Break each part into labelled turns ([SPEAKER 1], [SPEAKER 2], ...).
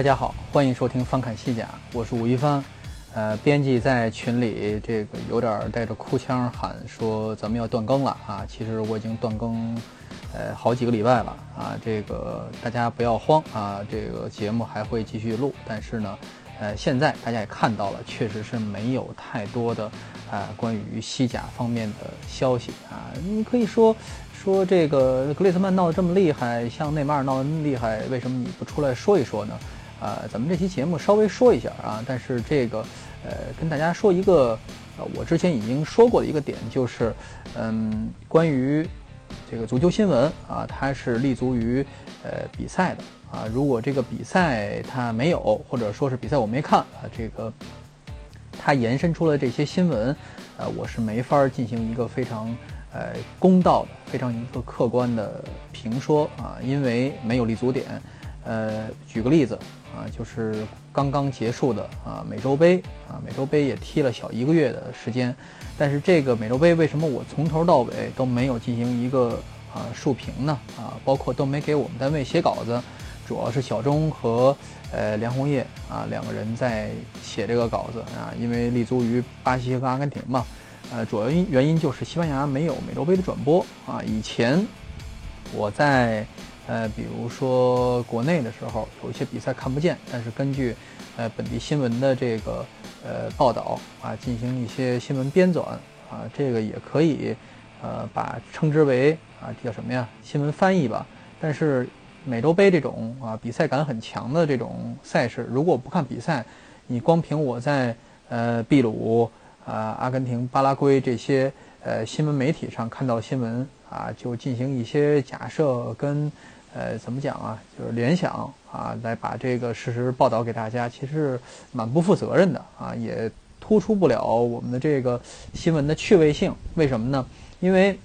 [SPEAKER 1] 大家好，欢迎收听翻看西甲，我是吴一帆。呃，编辑在群里这个有点带着哭腔喊说咱们要断更了啊！其实我已经断更呃好几个礼拜了啊，这个大家不要慌啊，这个节目还会继续录，但是呢，呃，现在大家也看到了，确实是没有太多的啊关于西甲方面的消息啊。你可以说说这个格列兹曼闹得这么厉害，像内马尔闹得那么厉害，为什么你不出来说一说呢？啊，咱们这期节目稍微说一下啊，但是这个，呃，跟大家说一个，呃，我之前已经说过的一个点，就是，嗯，关于这个足球新闻啊，它是立足于呃比赛的啊，如果这个比赛它没有，或者说是比赛我没看啊，这个它延伸出了这些新闻，呃，我是没法进行一个非常呃公道的、非常一个客观的评说啊，因为没有立足点。呃，举个例子。啊，就是刚刚结束的啊美洲杯啊美洲杯也踢了小一个月的时间，但是这个美洲杯为什么我从头到尾都没有进行一个啊竖评呢？啊，包括都没给我们单位写稿子，主要是小钟和呃梁红叶啊两个人在写这个稿子啊，因为立足于巴西和阿根廷嘛，呃，主要因原因就是西班牙没有美洲杯的转播啊，以前我在。呃，比如说国内的时候有一些比赛看不见，但是根据呃本地新闻的这个呃报道啊，进行一些新闻编纂啊，这个也可以呃把称之为啊叫什么呀新闻翻译吧。但是美洲杯这种啊比赛感很强的这种赛事，如果不看比赛，你光凭我在呃秘鲁啊、阿根廷、巴拉圭这些呃新闻媒体上看到新闻啊，就进行一些假设跟。呃，怎么讲啊？就是联想啊，来把这个事实报道给大家，其实蛮不负责任的啊，也突出不了我们的这个新闻的趣味性。为什么呢？因为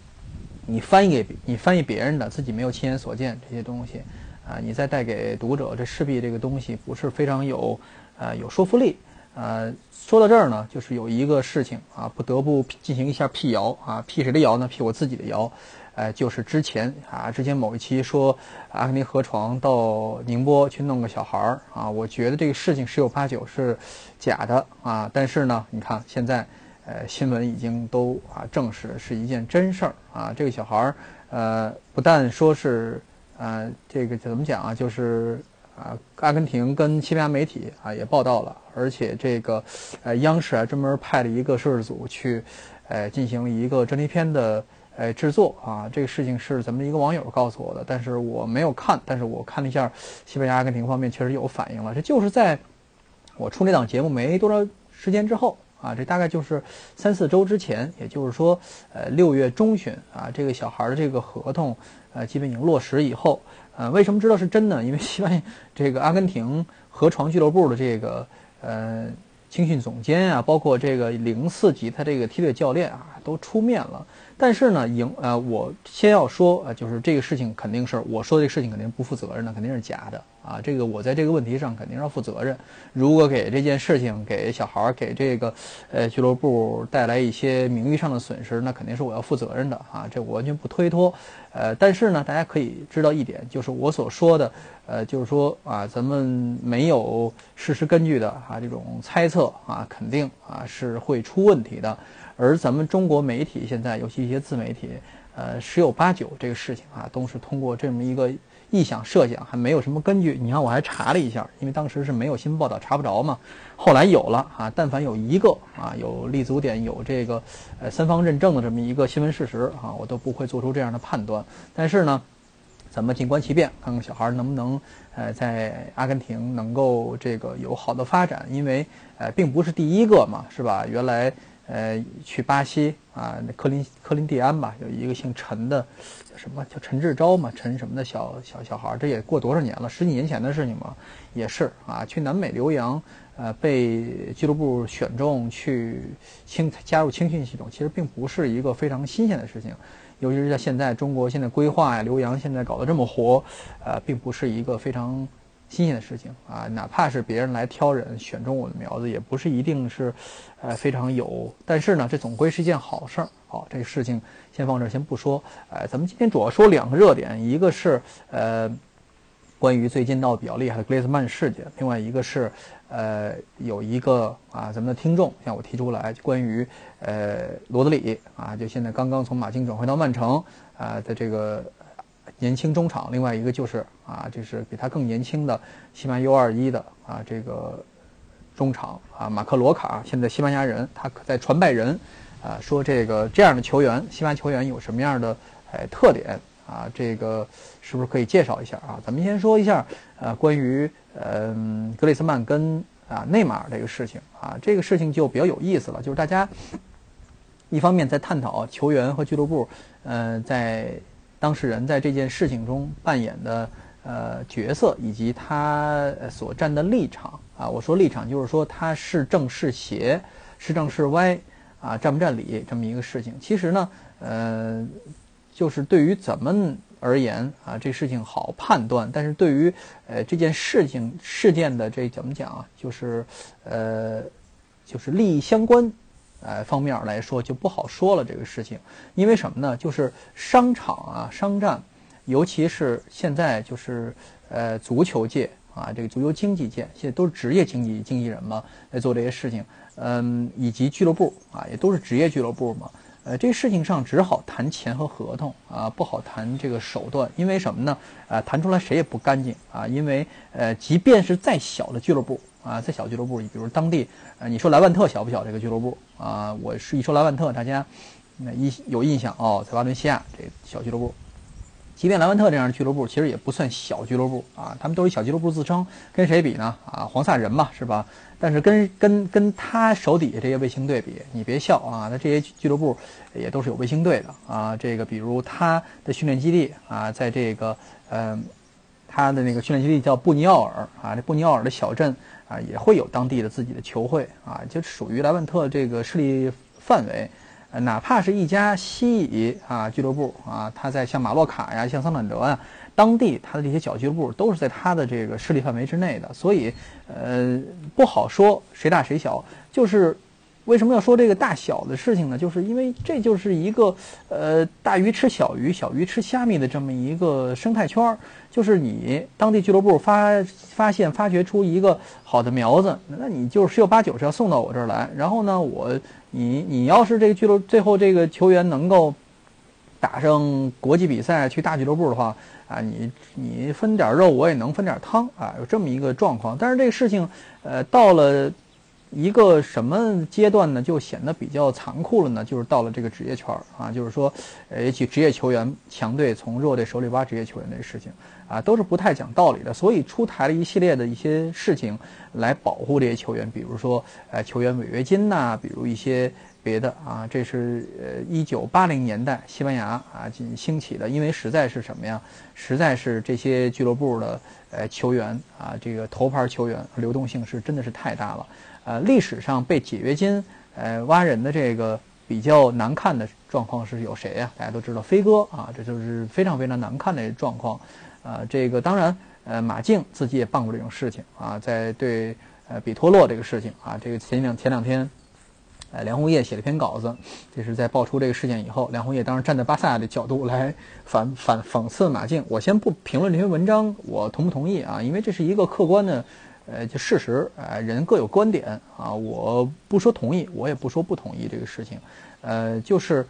[SPEAKER 1] 你翻译给你翻译别人的，自己没有亲眼所见这些东西啊，你再带给读者，这势必这个东西不是非常有呃有说服力。呃，说到这儿呢，就是有一个事情啊，不得不进行一下辟谣啊，辟谁的谣呢？辟我自己的谣。哎，就是之前啊，之前某一期说阿根廷河床到宁波去弄个小孩儿啊，我觉得这个事情十有八九是假的啊。但是呢，你看现在，呃，新闻已经都啊证实是一件真事儿啊。这个小孩儿，呃，不但说是呃这个怎么讲啊，就是啊，阿根廷跟西班牙媒体啊也报道了，而且这个呃央视还专门派了一个摄制组去，呃，进行一个专题片的。哎，制作啊，这个事情是咱们一个网友告诉我的，但是我没有看，但是我看了一下西班牙、阿根廷方面确实有反应了。这就是在我出那档节目没多少时间之后啊，这大概就是三四周之前，也就是说，呃，六月中旬啊，这个小孩的这个合同呃，基本已经落实以后，呃，为什么知道是真的？因为西班牙这个阿根廷河床俱乐部的这个呃青训总监啊，包括这个零四级他这个梯队教练啊，都出面了。但是呢，赢呃，我先要说呃，就是这个事情肯定是我说这个事情肯定不负责任的，肯定是假的啊。这个我在这个问题上肯定要负责任。如果给这件事情给小孩儿给这个呃俱乐部带来一些名誉上的损失，那肯定是我要负责任的啊。这我完全不推脱。呃，但是呢，大家可以知道一点，就是我所说的呃，就是说啊，咱们没有事实根据的啊这种猜测啊，肯定啊是会出问题的。而咱们中国媒体现在，尤其一些自媒体，呃，十有八九这个事情啊，都是通过这么一个臆想设想，还没有什么根据。你看，我还查了一下，因为当时是没有新闻报道，查不着嘛。后来有了啊，但凡有一个啊，有立足点，有这个呃三方认证的这么一个新闻事实啊，我都不会做出这样的判断。但是呢，咱们静观其变，看看小孩能不能呃在阿根廷能够这个有好的发展，因为呃并不是第一个嘛，是吧？原来。呃，去巴西啊，那科林科林蒂安吧，有一个姓陈的，叫什么叫陈志钊嘛，陈什么的小小小孩，这也过多少年了，十几年前的事情嘛，也是啊，去南美留洋，呃，被俱乐部选中去青加入青训系统，其实并不是一个非常新鲜的事情，尤其是在现在中国现在规划呀，留洋现在搞得这么活，呃，并不是一个非常。新鲜的事情啊，哪怕是别人来挑人选中我的苗子，也不是一定是，呃，非常有。但是呢，这总归是一件好事儿。好，这个事情先放这儿，先不说。呃，咱们今天主要说两个热点，一个是呃，关于最近闹得比较厉害的格列兹曼事件，另外一个是呃，有一个啊，咱们的听众向我提出来关于呃罗德里啊，就现在刚刚从马竞转回到曼城啊的这个。年轻中场，另外一个就是啊，就是比他更年轻的西班牙 U21 的啊这个中场啊马克罗卡，现在西班牙人，他在传拜仁啊说这个这样的球员，西班牙球员有什么样的哎特点啊？这个是不是可以介绍一下啊？咱们先说一下呃关于嗯格里斯曼跟啊内马尔这个事情啊，这个事情就比较有意思了，就是大家一方面在探讨球员和俱乐部呃在。当事人在这件事情中扮演的呃角色，以及他所站的立场啊，我说立场就是说他是正是邪，是正是歪啊，站不站理这么一个事情。其实呢，呃，就是对于咱们而言啊，这事情好判断，但是对于呃这件事情事件的这怎么讲啊，就是呃就是利益相关。呃，方面来说就不好说了这个事情，因为什么呢？就是商场啊，商战，尤其是现在就是呃足球界啊，这个足球经济界，现在都是职业经济经纪人嘛，来做这些事情，嗯，以及俱乐部啊，也都是职业俱乐部嘛，呃，这事情上只好谈钱和合同啊，不好谈这个手段，因为什么呢？啊，谈出来谁也不干净啊，因为呃，即便是再小的俱乐部。啊，在小俱乐部，你比如当地，呃，你说莱万特小不小？这个俱乐部啊，我是一说莱万特，大家那一有印象哦，在巴伦西亚这小俱乐部，即便莱万特这样的俱乐部，其实也不算小俱乐部啊，他们都以小俱乐部自称，跟谁比呢？啊，黄萨人嘛，是吧？但是跟跟跟他手底下这些卫星队比，你别笑啊，那这些俱乐部也都是有卫星队的啊，这个比如他的训练基地啊，在这个呃，他的那个训练基地叫布尼奥尔啊，这布尼奥尔的小镇。啊，也会有当地的自己的球会啊，就属于莱万特这个势力范围。哪怕是一家西乙啊俱乐部啊，他在像马洛卡呀、像桑坦德啊，当地他的这些小俱乐部都是在他的这个势力范围之内的，所以呃不好说谁大谁小，就是。为什么要说这个大小的事情呢？就是因为这就是一个，呃，大鱼吃小鱼，小鱼吃虾米的这么一个生态圈儿。就是你当地俱乐部发发现、发掘出一个好的苗子，那你就十有八九是要送到我这儿来。然后呢，我你你要是这个俱乐最后这个球员能够打上国际比赛去大俱乐部的话，啊，你你分点肉，我也能分点汤啊，有这么一个状况。但是这个事情，呃，到了。一个什么阶段呢？就显得比较残酷了呢？就是到了这个职业圈儿啊，就是说，呃，起职业球员强队从弱队手里挖职业球员这个事情啊，都是不太讲道理的。所以出台了一系列的一些事情来保护这些球员，比如说，呃，球员违约金呐，比如一些别的啊。这是呃，一九八零年代西班牙啊进兴起的，因为实在是什么呀？实在是这些俱乐部的呃球员啊，这个头牌球员流动性是真的是太大了。呃，历史上被解约金呃挖人的这个比较难看的状况是有谁呀？大家都知道飞哥啊，这就是非常非常难看的状况。呃，这个当然，呃，马竞自己也办过这种事情啊，在对呃比托洛这个事情啊，这个前两前两天，呃，梁红叶写了篇稿子，这是在爆出这个事件以后，梁红叶当时站在巴萨的角度来反反讽刺马竞。我先不评论这篇文章，我同不同意啊？因为这是一个客观的。呃，就事实，呃，人各有观点啊，我不说同意，我也不说不同意这个事情，呃，就是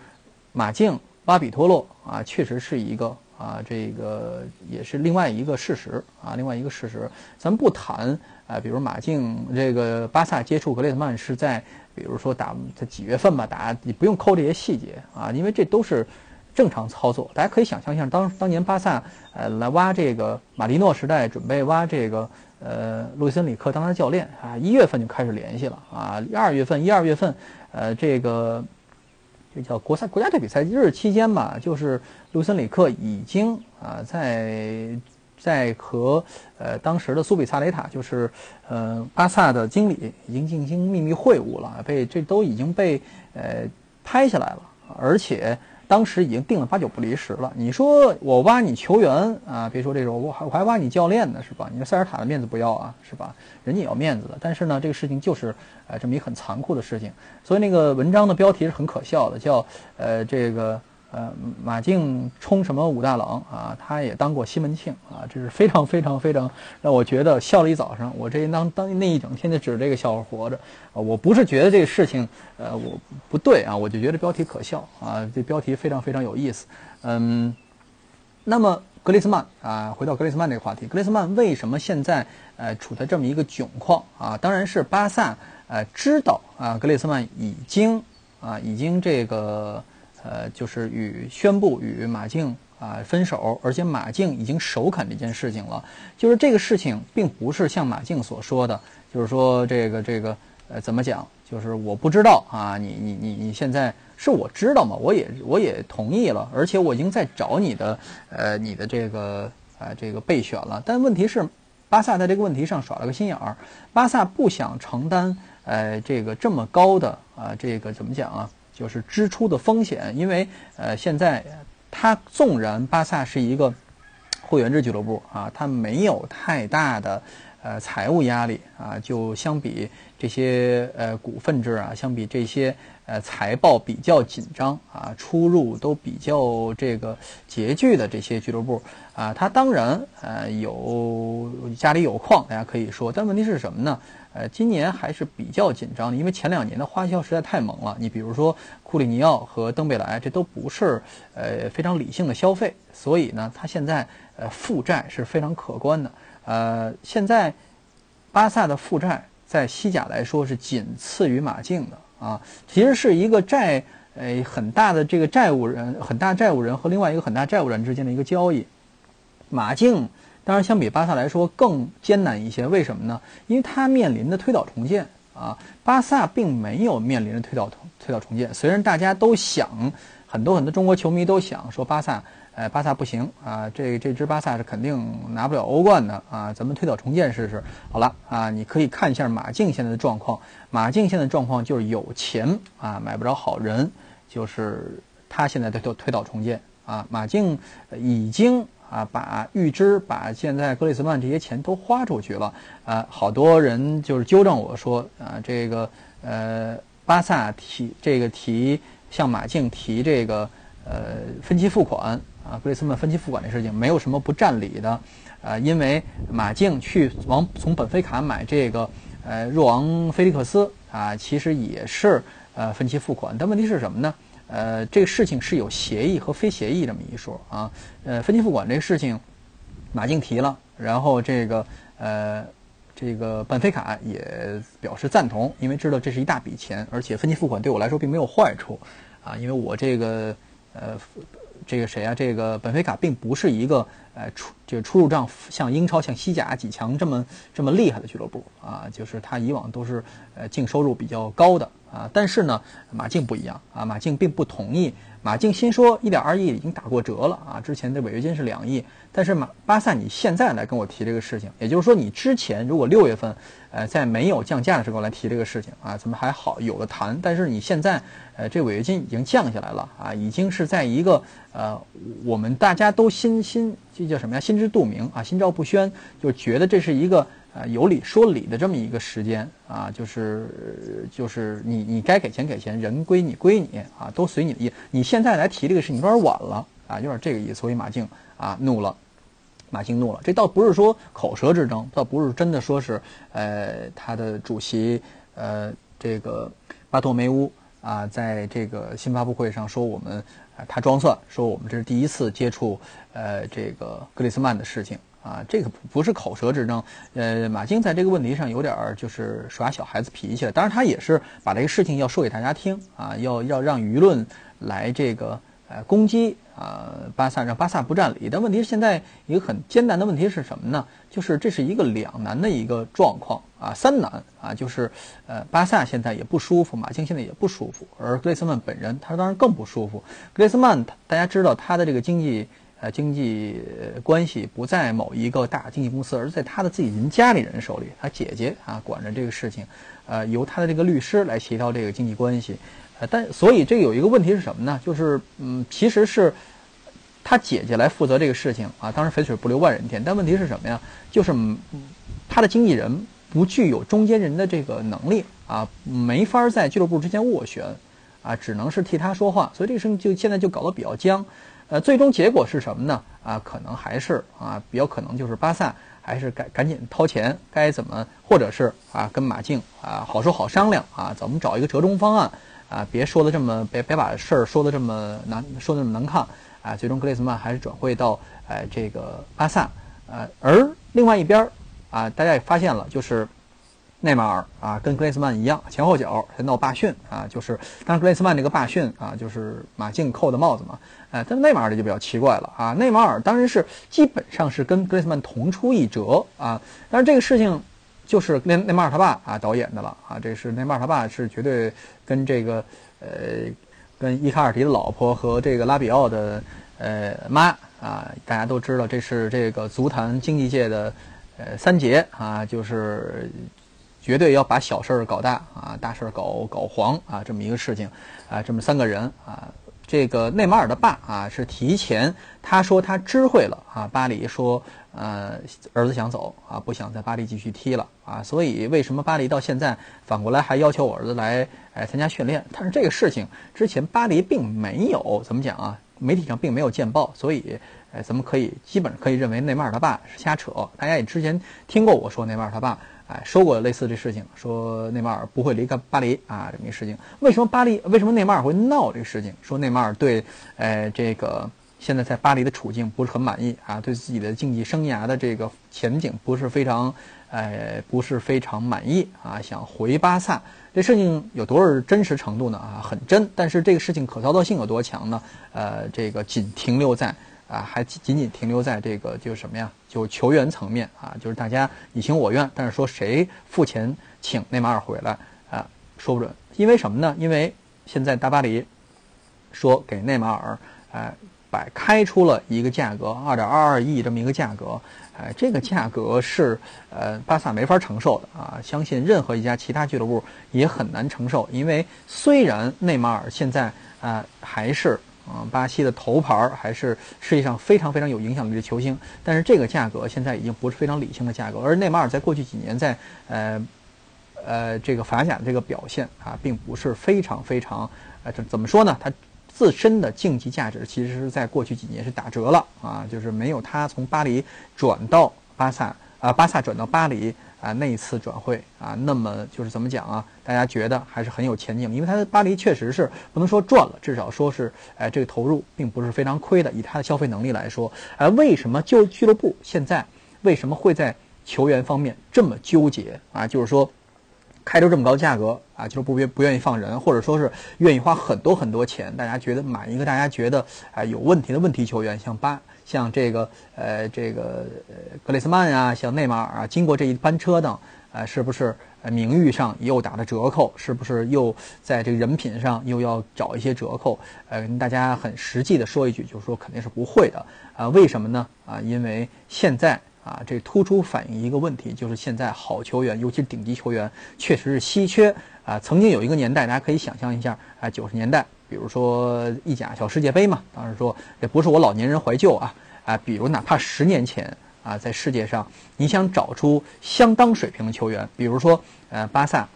[SPEAKER 1] 马竞挖比托洛啊，确实是一个啊，这个也是另外一个事实啊，另外一个事实，咱不谈啊，比如马竞这个巴萨接触格列兹曼是在，比如说打在几月份吧，打你不用抠这些细节啊，因为这都是正常操作，大家可以想象一下，当当年巴萨呃来挖这个马利诺时代准备挖这个。呃，路森里克当他教练啊，一月份就开始联系了啊，二月份一二月份，呃，这个这叫国赛国家队比赛日期间吧，就是路森里克已经啊在在和呃当时的苏比萨雷塔，就是呃巴萨的经理已经进行秘密会晤了，被这都已经被呃拍下来了，而且。当时已经定了八九不离十了。你说我挖你球员啊，别说这种，我还我还挖你教练呢，是吧？你说塞尔塔的面子不要啊，是吧？人家也要面子的。但是呢，这个事情就是呃这么一很残酷的事情。所以那个文章的标题是很可笑的，叫呃这个。呃，马竞冲什么武大郎啊？他也当过西门庆啊，这是非常非常非常让我觉得笑了一早上。我这当当那一整天就指着这个笑话活着啊！我不是觉得这个事情呃我不对啊，我就觉得标题可笑啊，这标题非常非常有意思。嗯，那么格雷斯曼啊，回到格雷斯曼这个话题，格雷斯曼为什么现在呃处在这么一个窘况啊？当然是巴萨呃知道啊，格雷斯曼已经啊已经这个。呃，就是与宣布与马竞啊分手，而且马竞已经首肯这件事情了。就是这个事情并不是像马竞所说的，就是说这个这个呃怎么讲？就是我不知道啊，你你你你现在是我知道嘛？我也我也同意了，而且我已经在找你的呃你的这个呃这个备选了。但问题是，巴萨在这个问题上耍了个心眼儿，巴萨不想承担呃这个这么高的啊这个怎么讲啊？就是支出的风险，因为呃，现在他纵然巴萨是一个会员制俱乐部啊，他没有太大的呃财务压力啊，就相比这些呃股份制啊，相比这些呃财报比较紧张啊，出入都比较这个拮据的这些俱乐部啊，他当然呃有家里有矿，大家可以说，但问题是什么呢？呃，今年还是比较紧张的，因为前两年的花销实在太猛了。你比如说库里尼奥和登贝莱，这都不是呃非常理性的消费，所以呢，他现在呃负债是非常可观的。呃，现在巴萨的负债在西甲来说是仅次于马竞的啊，其实是一个债呃很大的这个债务人，很大债务人和另外一个很大债务人之间的一个交易，马竞。当然，相比巴萨来说更艰难一些。为什么呢？因为他面临的推倒重建啊，巴萨并没有面临着推倒推倒重建。虽然大家都想，很多很多中国球迷都想说巴萨，呃，巴萨不行啊，这这支巴萨是肯定拿不了欧冠的啊，咱们推倒重建试试。好了啊，你可以看一下马竞现在的状况。马竞现在状况就是有钱啊，买不着好人，就是他现在在推推倒重建啊。马竞已经。啊，把预支把现在格里斯曼这些钱都花出去了啊！好多人就是纠正我说啊，这个呃，巴萨提这个提向马竞提这个呃分期付款啊，格里斯曼分期付款这事情没有什么不占理的啊，因为马竞去往从本菲卡买这个呃若昂菲利克斯啊，其实也是呃分期付款，但问题是什么呢？呃，这个事情是有协议和非协议这么一说啊。呃，分期付款这个事情，马竞提了，然后这个呃，这个本菲卡也表示赞同，因为知道这是一大笔钱，而且分期付款对我来说并没有坏处啊，因为我这个呃，这个谁啊？这个本菲卡并不是一个呃出这个出入账像英超、像西甲几强这么这么厉害的俱乐部啊，就是他以往都是呃净收入比较高的。啊，但是呢，马竞不一样啊，马竞并不同意。马竞新说一点二亿已经打过折了啊，之前的违约金是两亿。但是马巴萨，你现在来跟我提这个事情，也就是说，你之前如果六月份，呃，在没有降价的时候来提这个事情啊，咱们还好有的谈。但是你现在，呃，这违约金已经降下来了啊，已经是在一个呃，我们大家都心心这叫什么呀？心知肚明啊，心照不宣，就觉得这是一个。啊，有理说理的这么一个时间啊，就是就是你你该给钱给钱，人归你归你啊，都随你的意。你现在来提这个事情有点晚了啊，有点这个意思。所以马竞啊怒了，马竞怒了。这倒不是说口舌之争，倒不是真的说是呃他的主席呃这个巴托梅乌啊，在这个新发布会上说我们他装蒜，说我们这是第一次接触呃这个格里斯曼的事情。啊，这个不是口舌之争，呃，马竞在这个问题上有点儿就是耍小孩子脾气了。当然，他也是把这个事情要说给大家听啊，要要让舆论来这个呃攻击啊，巴萨让巴萨不占理。但问题是现在一个很艰难的问题是什么呢？就是这是一个两难的一个状况啊，三难啊，就是呃，巴萨现在也不舒服，马竞现在也不舒服，而格雷斯曼本人他当然更不舒服。格雷斯曼大家知道他的这个经济呃经济关系不在某一个大经纪公司，而在他的自己人家里人手里，他姐姐啊管着这个事情，呃，由他的这个律师来协调这个经济关系。呃，但所以这有一个问题是什么呢？就是嗯，其实是他姐姐来负责这个事情啊。当然肥水不流外人田，但问题是什么呀？就是嗯他的经纪人不具有中间人的这个能力啊，没法在俱乐部之间斡旋啊，只能是替他说话。所以这个事情就现在就搞得比较僵。呃，最终结果是什么呢？啊，可能还是啊，比较可能就是巴萨还是赶赶紧掏钱，该怎么，或者是啊，跟马竞啊好说好商量啊，怎么找一个折中方案。啊，别说的这么，别别把事儿说的这么难，说的这么难看啊！最终格雷兹曼还是转会到哎这个巴萨，呃，而另外一边啊，大家也发现了，就是内马尔啊，跟格雷兹曼一样，前后脚在闹罢训啊，就是，当然格雷兹曼这个罢训啊，就是马竞扣的帽子嘛，哎，但内马尔这就比较奇怪了啊，内马尔当然是基本上是跟格雷兹曼同出一辙啊，但是这个事情。就是内内马尔他爸啊导演的了啊，这是内马尔他爸是绝对跟这个呃跟伊卡尔迪的老婆和这个拉比奥的呃妈啊，大家都知道这是这个足坛经济界的呃三杰啊，就是绝对要把小事儿搞大啊，大事儿搞搞黄啊，这么一个事情啊，这么三个人啊。这个内马尔的爸啊，是提前他说他知会了啊，巴黎说，呃，儿子想走啊，不想在巴黎继续踢了啊，所以为什么巴黎到现在反过来还要求我儿子来哎参加训练？但是这个事情之前巴黎并没有怎么讲啊，媒体上并没有见报，所以哎，咱们可以基本可以认为内马尔他爸是瞎扯。大家也之前听过我说内马尔他爸。哎，说过类似这事情，说内马尔不会离开巴黎啊，这么一事情。为什么巴黎？为什么内马尔会闹这个事情？说内马尔对，呃，这个现在在巴黎的处境不是很满意啊，对自己的竞技生涯的这个前景不是非常，呃，不是非常满意啊，想回巴萨。这事情有多少真实程度呢？啊，很真。但是这个事情可操作性有多强呢？呃，这个仅停留在。啊，还仅仅停留在这个就是什么呀？就球员层面啊，就是大家你情我愿，但是说谁付钱请内马尔回来啊，说不准。因为什么呢？因为现在大巴黎说给内马尔哎摆开出了一个价格，二点二二亿这么一个价格，哎，这个价格是呃巴萨没法承受的啊，相信任何一家其他俱乐部也很难承受。因为虽然内马尔现在啊还是。啊，巴西的头牌儿还是世界上非常非常有影响力的球星，但是这个价格现在已经不是非常理性的价格。而内马尔在过去几年在呃呃这个法甲的这个表现啊，并不是非常非常呃怎怎么说呢？他自身的竞技价值其实是在过去几年是打折了啊，就是没有他从巴黎转到巴萨啊，巴萨转到巴黎。啊，那一次转会啊，那么就是怎么讲啊？大家觉得还是很有前景，因为他的巴黎确实是不能说赚了，至少说是，哎，这个投入并不是非常亏的。以他的消费能力来说，哎，为什么就俱乐部现在为什么会在球员方面这么纠结啊？就是说，开出这么高价格啊，就是不愿不愿意放人，或者说是愿意花很多很多钱，大家觉得买一个大家觉得哎有问题的问题球员，像巴。像这个呃，这个格雷斯曼啊，像内马尔啊，经过这一班车等，呃，是不是名誉上又打了折扣？是不是又在这个人品上又要找一些折扣？呃，大家很实际的说一句，就是说肯定是不会的啊。为什么呢？啊，因为现在啊，这突出反映一个问题，就是现在好球员，尤其是顶级球员，确实是稀缺啊。曾经有一个年代，大家可以想象一下啊，九十年代。比如说意甲小世界杯嘛，当然说也不是我老年人怀旧啊啊，比如哪怕十年前啊，在世界上你想找出相当水平的球员，比如说呃巴萨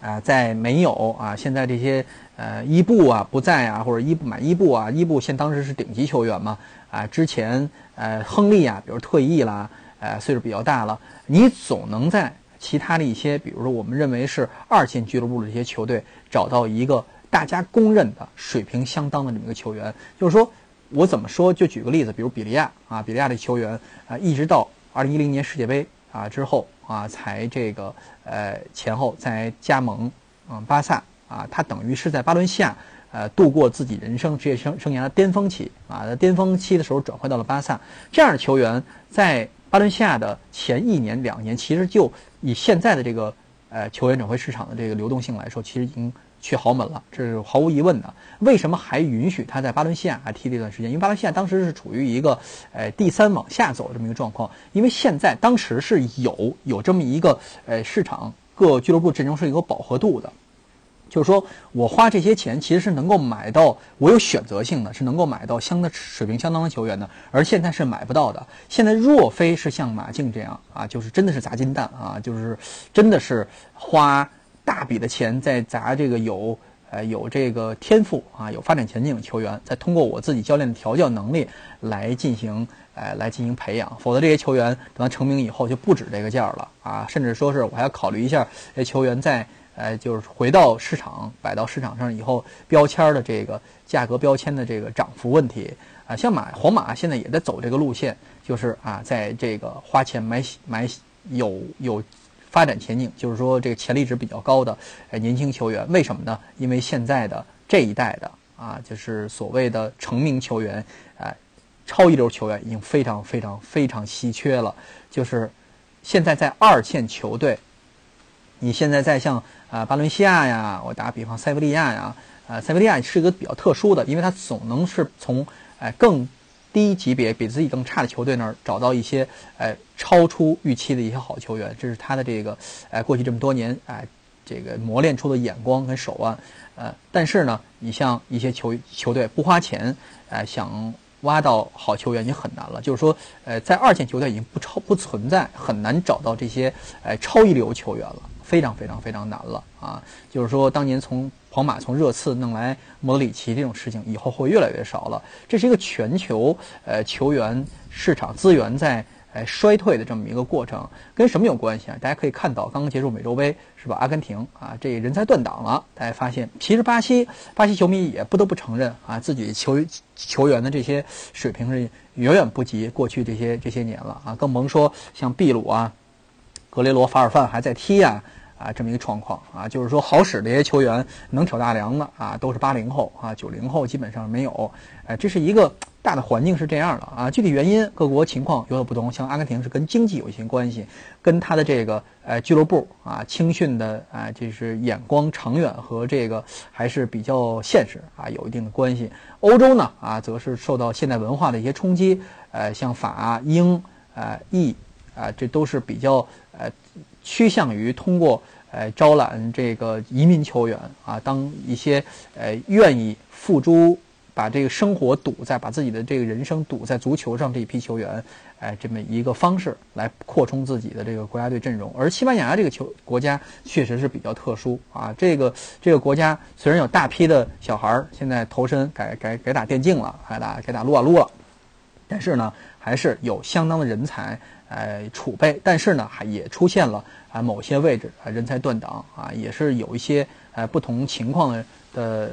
[SPEAKER 1] 啊，在没有啊现在这些呃伊布啊不在啊，或者伊布买伊布啊，伊布现当时是顶级球员嘛啊，之前呃亨利啊，比如退役啦，呃岁数比较大了，你总能在其他的一些，比如说我们认为是二线俱乐部的这些球队找到一个。大家公认的水平相当的这么一个球员，就是说，我怎么说？就举个例子，比如比利亚啊，比利亚的球员啊，一直到二零一零年世界杯啊之后啊，才这个呃前后在加盟啊巴萨啊，他等于是在巴伦西亚呃度过自己人生职业生生涯的巅峰期啊，在巅峰期的时候转会到了巴萨，这样的球员在巴伦西亚的前一年两年，其实就以现在的这个呃球员转会市场的这个流动性来说，其实已经。去豪门了，这是毫无疑问的。为什么还允许他在巴伦西亚还踢了一段时间？因为巴伦西亚当时是处于一个，呃，第三往下走这么一个状况。因为现在当时是有有这么一个，呃，市场各俱乐部阵容是有饱和度的，就是说我花这些钱其实是能够买到，我有选择性的，是能够买到相的水平相当的球员的。而现在是买不到的。现在若非是像马竞这样啊，就是真的是砸金蛋啊，就是真的是花。大笔的钱在砸这个有呃有这个天赋啊有发展前景的球员，再通过我自己教练的调教能力来进行呃来进行培养，否则这些球员等他成名以后就不止这个价了啊，甚至说是我还要考虑一下这球员在呃就是回到市场摆到市场上以后标签的这个价格标签的这个涨幅问题啊，像马皇马现在也在走这个路线，就是啊在这个花钱买买有有。发展前景就是说，这个潜力值比较高的呃年轻球员，为什么呢？因为现在的这一代的啊，就是所谓的成名球员，呃，超一流球员已经非常非常非常稀缺了。就是现在在二线球队，你现在在像啊巴伦西亚呀，我打比方，塞维利亚呀，呃，塞维利亚是一个比较特殊的，因为它总能是从哎更。低级别比自己更差的球队那儿找到一些，呃，超出预期的一些好球员，这是他的这个，哎，过去这么多年，哎，这个磨练出的眼光跟手腕，呃，但是呢，你像一些球球队不花钱，呃，想挖到好球员已经很难了，就是说，呃，在二线球队已经不超不存在，很难找到这些，呃，超一流球员了。非常非常非常难了啊！就是说，当年从皇马从热刺弄来莫德里奇这种事情，以后会越来越少了。这是一个全球呃球员市场资源在哎衰退的这么一个过程，跟什么有关系啊？大家可以看到，刚刚结束美洲杯是吧？阿根廷啊，这人才断档了。大家发现，其实巴西巴西球迷也不得不承认啊，自己球球员的这些水平是远远不及过去这些这些年了啊，更甭说像秘鲁啊、格雷罗、法尔范还在踢啊。啊，这么一个状况啊，就是说好使的这些球员能挑大梁的啊，都是八零后啊，九零后基本上没有。哎，这是一个大的环境是这样的啊，具体原因各国情况有所不同。像阿根廷是跟经济有一些关系，跟他的这个呃俱乐部啊青训的啊，就是眼光长远和这个还是比较现实啊，有一定的关系。欧洲呢啊，则是受到现代文化的一些冲击，呃，像法英呃意啊，这都是比较呃。趋向于通过呃招揽这个移民球员啊，当一些呃愿意付诸把这个生活赌在把自己的这个人生赌在足球上这一批球员，哎，这么一个方式来扩充自己的这个国家队阵容。而西班牙这个球国家确实是比较特殊啊，这个这个国家虽然有大批的小孩儿现在投身改改改打电竞了，改打改打撸啊撸了，但是呢，还是有相当的人才。呃，储备，但是呢，还也出现了啊，某些位置啊，人才断档啊，也是有一些呃不同情况的的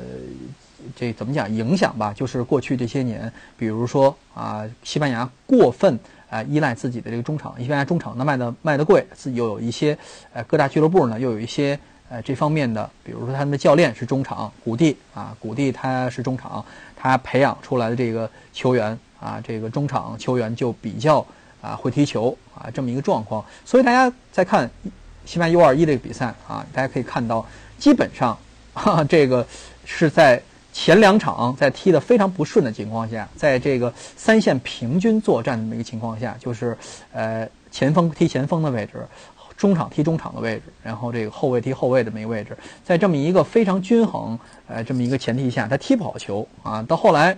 [SPEAKER 1] 这怎么讲影响吧？就是过去这些年，比如说啊，西班牙过分啊依赖自己的这个中场，西班牙中场呢卖的卖的贵，自己又有一些呃各大俱乐部呢又有一些呃这方面的，比如说他们的教练是中场，古蒂啊，古蒂他是中场，他培养出来的这个球员啊，这个中场球员就比较。啊，会踢球啊，这么一个状况，所以大家在看西班牙 U 二一这个比赛啊，大家可以看到，基本上哈，这个是在前两场在踢的非常不顺的情况下，在这个三线平均作战这么一个情况下，就是呃前锋踢前锋的位置，中场踢中场的位置，然后这个后卫踢后卫的这么一个位置，在这么一个非常均衡呃这么一个前提下，他踢不好球啊，到后来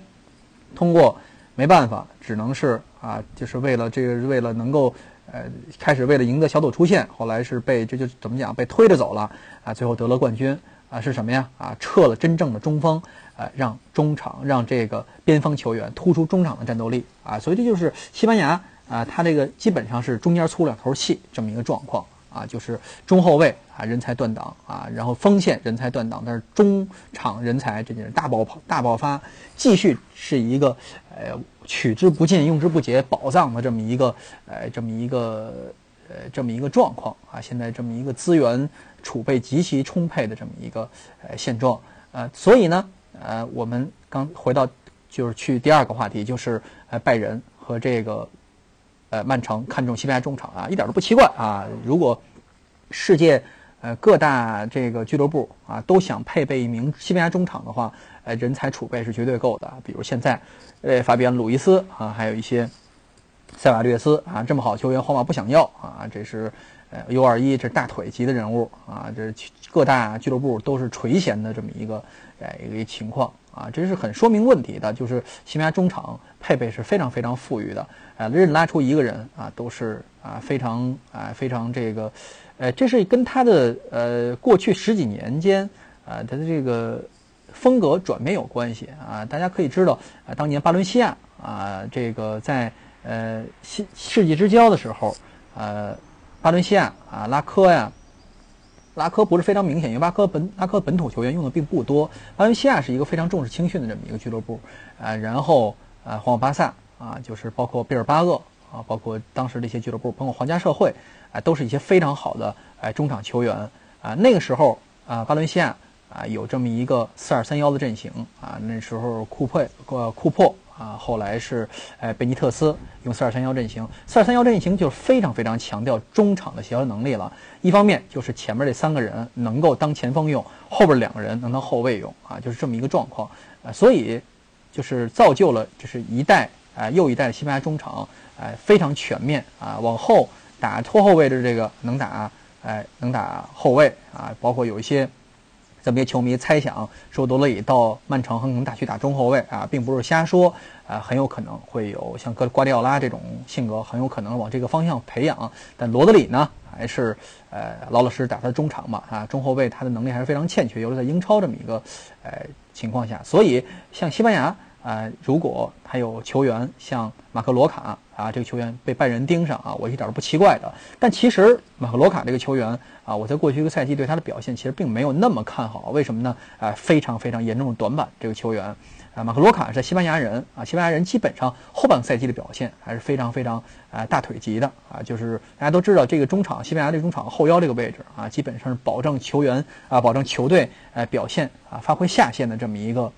[SPEAKER 1] 通过。没办法，只能是啊，就是为了这个，为了能够，呃，开始为了赢得小组出线，后来是被这就怎么讲，被推着走了啊，最后得了冠军啊，是什么呀？啊，撤了真正的中锋，呃，让中场，让这个边锋球员突出中场的战斗力啊，所以这就是西班牙啊，他这个基本上是中间粗两头细这么一个状况。啊，就是中后卫啊，人才断档啊，然后锋线人才断档，但是中场人才这件事大爆大爆发，继续是一个呃取之不尽用之不竭宝藏的这么一个呃这么一个呃这么一个状况啊，现在这么一个资源储备极其充沛的这么一个呃现状呃，所以呢呃，我们刚回到就是去第二个话题，就是呃拜仁和这个呃曼城看中西班牙中场啊，一点都不奇怪啊。如果世界呃各大这个俱乐部啊都想配备一名西班牙中场的话，呃人才储备是绝对够的。比如现在呃法比安·鲁伊斯啊，还有一些塞瓦略斯啊，这么好球员，皇马不想要啊，这是。呃，U 二一这大腿级的人物啊，这各大俱乐部都是垂涎的这么一个呃一个情况啊，这是很说明问题的。就是西班牙中场配备是非常非常富裕的，呃，任拉出一个人啊，都是啊非常啊非常这个，呃，这是跟他的呃过去十几年间啊他的这个风格转变有关系啊。大家可以知道啊，当年巴伦西亚啊这个在呃世世纪之交的时候呃。巴伦西亚啊，拉科呀，拉科不是非常明显，因为拉科本拉科本土球员用的并不多。巴伦西亚是一个非常重视青训的这么一个俱乐部啊。然后啊，皇马巴萨啊，就是包括贝尔巴鄂啊，包括当时的一些俱乐部，包括皇家社会啊，都是一些非常好的哎中场球员啊。那个时候啊，巴伦西亚啊有这么一个四二三幺的阵型啊。那时候库佩呃库珀。啊，后来是，哎，贝尼特斯用四二三幺阵型，四二三幺阵型就非常非常强调中场的协调能力了。一方面就是前面这三个人能够当前锋用，后边两个人能当后卫用，啊，就是这么一个状况。啊，所以就是造就了就是一代啊又一代的西班牙中场，哎，非常全面啊，往后打拖后卫的这个能打，哎，能打后卫啊，包括有一些。这些球迷猜想说，罗德里到曼城很可能打去打中后卫啊，并不是瞎说啊，很有可能会有像瓜瓜迪奥拉这种性格，很有可能往这个方向培养。但罗德里呢，还是呃老老实实打他中场吧啊，中后卫他的能力还是非常欠缺，尤其在英超这么一个呃情况下，所以像西班牙。啊，如果还有球员像马克罗卡啊，这个球员被拜仁盯上啊，我一点都不奇怪的。但其实马克罗卡这个球员啊，我在过去一个赛季对他的表现其实并没有那么看好。为什么呢？啊，非常非常严重的短板。这个球员啊，马克罗卡是西班牙人啊，西班牙人基本上后半个赛季的表现还是非常非常啊大腿级的啊，就是大家都知道这个中场，西班牙队中场后腰这个位置啊，基本上是保证球员啊，保证球队呃表现啊，发挥下限的这么一个。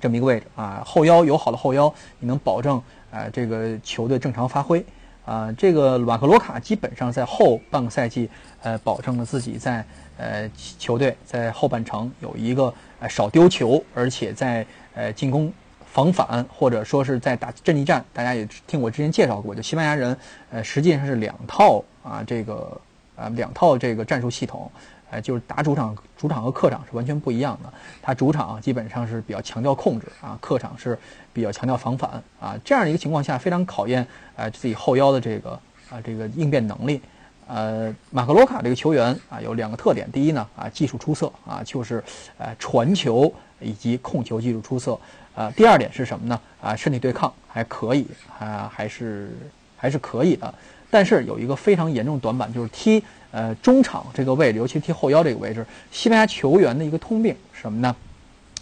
[SPEAKER 1] 这么一个位置啊，后腰有好的后腰，你能保证啊这个球队正常发挥啊。这个马克罗卡基本上在后半个赛季，呃，保证了自己在呃球队在后半程有一个呃少丢球，而且在呃进攻防反或者说是在打阵地战，大家也听我之前介绍过，就西班牙人呃实际上是两套啊这个啊两套这个战术系统。就是打主场，主场和客场是完全不一样的。他主场基本上是比较强调控制啊，客场是比较强调防反啊。这样一个情况下，非常考验呃自己后腰的这个啊这个应变能力。呃，马克罗卡这个球员啊有两个特点，第一呢啊技术出色啊，就是呃传球以及控球技术出色。呃，第二点是什么呢？啊，身体对抗还可以啊，还是还是可以的。但是有一个非常严重短板，就是踢。呃，中场这个位置，尤其踢后腰这个位置，西班牙球员的一个通病什么呢？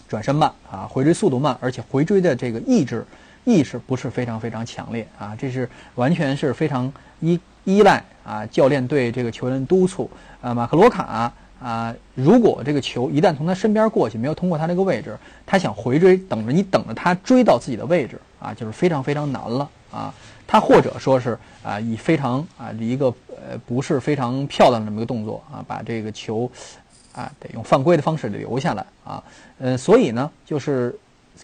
[SPEAKER 1] 转身慢啊，回追速度慢，而且回追的这个意志意识不是非常非常强烈啊，这是完全是非常依依赖啊教练对这个球员督促啊。马克罗卡啊，如果这个球一旦从他身边过去，没有通过他这个位置，他想回追，等着你等着他追到自己的位置啊，就是非常非常难了啊。他或者说是啊，以非常啊一个呃不是非常漂亮的这么一个动作啊，把这个球啊得用犯规的方式留下来啊，呃，所以呢，就是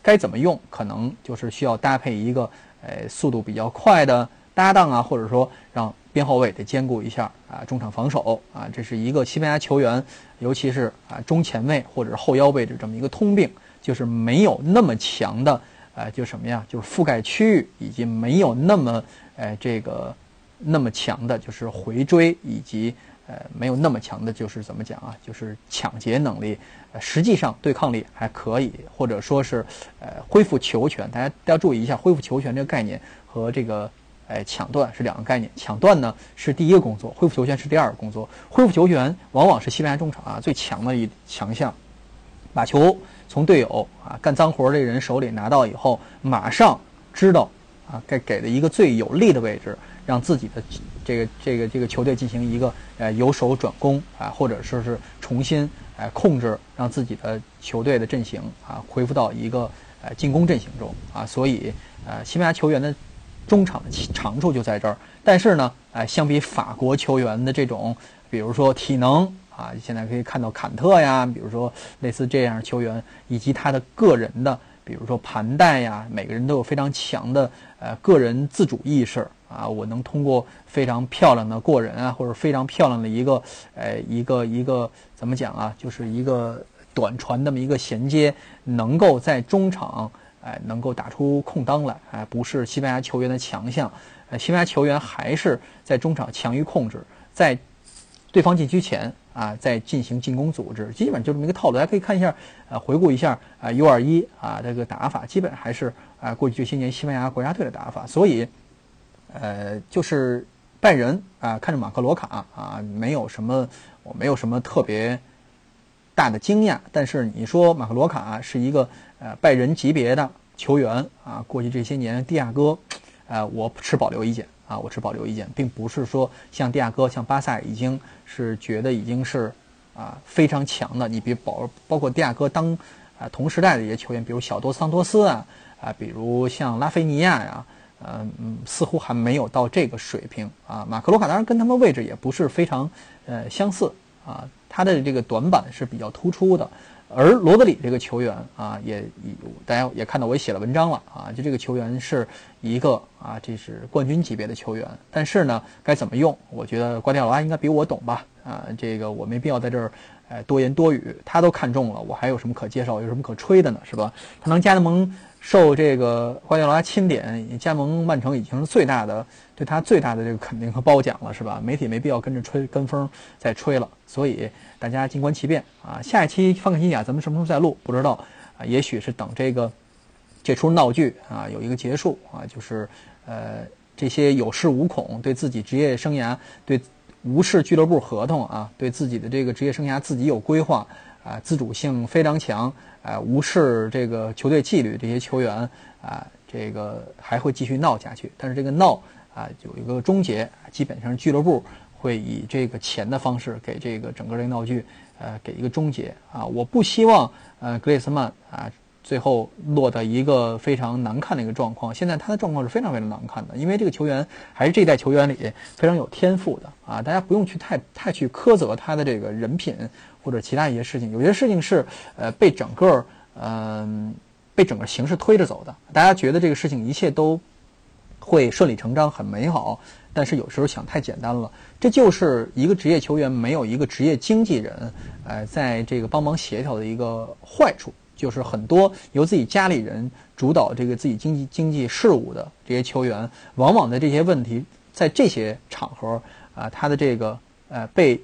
[SPEAKER 1] 该怎么用，可能就是需要搭配一个呃速度比较快的搭档啊，或者说让边后卫得兼顾一下啊中场防守啊，这是一个西班牙球员，尤其是啊中前卫或者后腰位置这么一个通病，就是没有那么强的。呃，就什么呀？就是覆盖区域已经没有那么，呃，这个那么强的，就是回追以及呃，没有那么强的，就是怎么讲啊？就是抢劫能力。呃，实际上对抗力还可以，或者说是呃，恢复球权。大家要注意一下，恢复球权这个概念和这个呃抢断是两个概念。抢断呢是第一个工作，恢复球权是第二个工作。恢复球权往往是西班牙中场啊最强的一强项，把球。从队友啊干脏活这人手里拿到以后，马上知道啊该给的一个最有利的位置，让自己的这个这个这个球队进行一个呃由守转攻啊，或者说是重新哎控制，让自己的球队的阵型啊恢复到一个呃进攻阵型中啊，所以呃西班牙球员的中场的长处就在这儿。但是呢，哎，相比法国球员的这种，比如说体能啊，现在可以看到坎特呀，比如说类似这样球员，以及他的个人的，比如说盘带呀，每个人都有非常强的呃个人自主意识。啊，我能通过非常漂亮的过人啊，或者非常漂亮的一个，呃，一个一个怎么讲啊，就是一个短传那么一个衔接，能够在中场，哎，能够打出空当来，哎，不是西班牙球员的强项，西班牙球员还是在中场强于控制，在对方禁区前啊，在进行进攻组织，基本就这么一个套路，大家可以看一下，呃，回顾一下啊，U 二一啊这个打法，基本还是啊过去这些年西班牙国家队的打法，所以。呃，就是拜仁啊，看着马克罗卡啊，没有什么，我没有什么特别大的惊讶。但是你说马克罗卡是一个呃拜仁级别的球员啊，过去这些年蒂亚戈，呃，我持保留意见啊，我持保留意见，并不是说像蒂亚戈、像巴萨已经是觉得已经是啊非常强的。你比包包括蒂亚戈当啊同时代的一些球员，比如小多桑托斯啊啊，比如像拉菲尼亚呀。嗯嗯，似乎还没有到这个水平啊。马克罗卡当然跟他们位置也不是非常呃相似啊，他的这个短板是比较突出的。而罗德里这个球员啊，也大家也看到我也写了文章了啊，就这个球员是一个啊，这是冠军级别的球员。但是呢，该怎么用？我觉得瓜迪奥拉应该比我懂吧啊，这个我没必要在这儿呃多言多语。他都看中了，我还有什么可介绍，有什么可吹的呢？是吧？他能加盟。受这个瓜迪奥拉钦点加盟曼城已经是最大的对他最大的这个肯定和褒奖了，是吧？媒体没必要跟着吹跟风再吹了，所以大家静观其变啊。下一期方克西亚咱们什么时候再录不知道啊？也许是等这个这出闹剧啊有一个结束啊，就是呃这些有恃无恐，对自己职业生涯对无视俱乐部合同啊，对自己的这个职业生涯自己有规划啊，自主性非常强。啊，无视这个球队纪律，这些球员啊，这个还会继续闹下去。但是这个闹啊，有一个终结，基本上俱乐部会以这个钱的方式给这个整个这个闹剧，呃，给一个终结啊。我不希望呃格列斯曼啊最后落到一个非常难看的一个状况。现在他的状况是非常非常难看的，因为这个球员还是这代球员里非常有天赋的啊。大家不用去太太去苛责他的这个人品。或者其他一些事情，有些事情是呃被整个嗯被整个形势推着走的。大家觉得这个事情一切都会顺理成章、很美好，但是有时候想太简单了。这就是一个职业球员没有一个职业经纪人，呃，在这个帮忙协调的一个坏处，就是很多由自己家里人主导这个自己经济经济事务的这些球员，往往在这些问题在这些场合啊，他的这个呃被。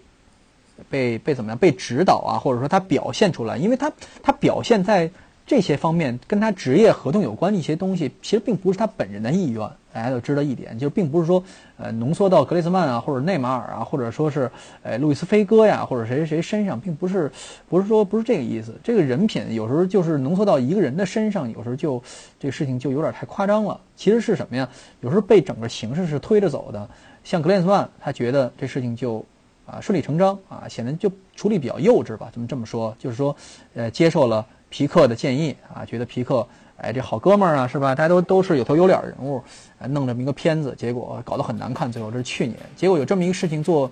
[SPEAKER 1] 被被怎么样？被指导啊，或者说他表现出来，因为他他表现在这些方面跟他职业合同有关的一些东西，其实并不是他本人的意愿。大家都知道一点，就并不是说呃浓缩到格雷兹曼啊，或者内马尔啊，或者说是呃路易斯菲戈呀，或者谁谁谁身上，并不是不是说不是这个意思。这个人品有时候就是浓缩到一个人的身上，有时候就这个事情就有点太夸张了。其实是什么呀？有时候被整个形势是推着走的。像格雷斯曼，他觉得这事情就。啊，顺理成章啊，显得就处理比较幼稚吧？怎么这么说？就是说，呃，接受了皮克的建议啊，觉得皮克，哎，这好哥们儿啊，是吧？大家都都是有头有脸人物，弄这么一个片子，结果搞得很难看。最后这是去年，结果有这么一个事情做，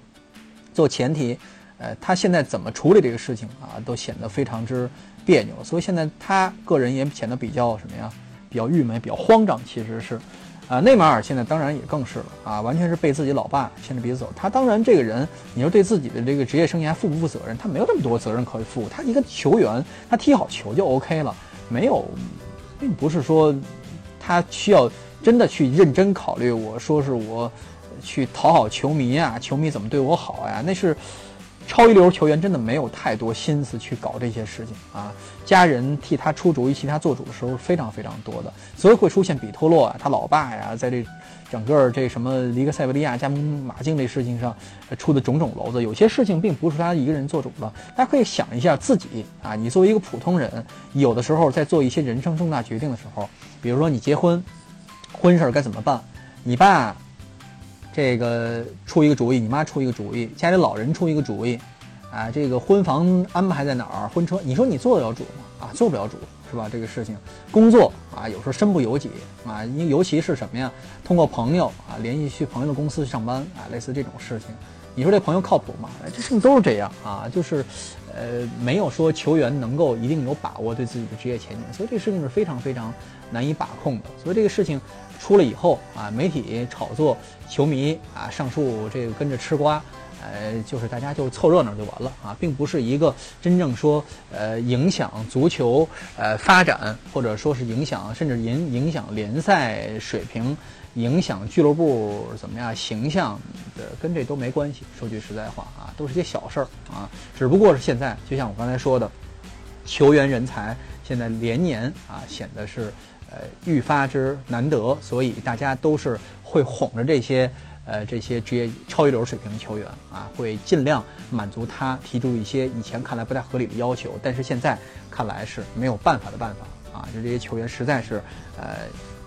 [SPEAKER 1] 做前提，呃，他现在怎么处理这个事情啊，都显得非常之别扭。所以现在他个人也显得比较什么呀？比较郁闷，比较慌张，其实是。啊，内马尔现在当然也更是了啊，完全是被自己老爸牵着鼻子走。他当然这个人，你说对自己的这个职业生涯负不负责任？他没有那么多责任可以负。他一个球员，他踢好球就 OK 了，没有，并不是说他需要真的去认真考虑。我说是我去讨好球迷啊，球迷怎么对我好呀？那是。超一流球员真的没有太多心思去搞这些事情啊，家人替他出主意、替他做主的时候非常非常多的，所以会出现比托洛啊，他老爸呀，在这整个这什么离克塞维利亚加盟马竞这事情上出的种种篓子，有些事情并不是他一个人做主的。大家可以想一下自己啊，你作为一个普通人，有的时候在做一些人生重大决定的时候，比如说你结婚，婚事该怎么办？你爸。这个出一个主意，你妈出一个主意，家里老人出一个主意，啊，这个婚房安排在哪儿？婚车，你说你做得了主吗？啊，做不了主，是吧？这个事情，工作啊，有时候身不由己啊，因尤其是什么呀？通过朋友啊，联系去朋友的公司上班啊，类似这种事情，你说这朋友靠谱吗？这事情都是这样啊，就是，呃，没有说球员能够一定有把握对自己的职业前景，所以这个事情是非常非常难以把控的。所以这个事情出了以后啊，媒体炒作，球迷啊上述这个跟着吃瓜。呃，就是大家就凑热闹就完了啊，并不是一个真正说呃影响足球呃发展，或者说是影响甚至影影响联赛水平，影响俱乐部怎么样形象的，跟这都没关系。说句实在话啊，都是些小事儿啊，只不过是现在就像我刚才说的，球员人才现在连年啊显得是呃愈发之难得，所以大家都是会哄着这些。呃，这些职业超一流水平的球员啊，会尽量满足他提出一些以前看来不太合理的要求，但是现在看来是没有办法的办法啊！就这些球员实在是呃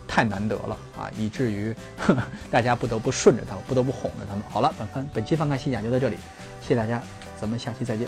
[SPEAKER 1] 太难得了啊，以至于 大家不得不顺着他们，不得不哄着他们。好了，本番本期翻看西甲就到这里，谢谢大家，咱们下期再见。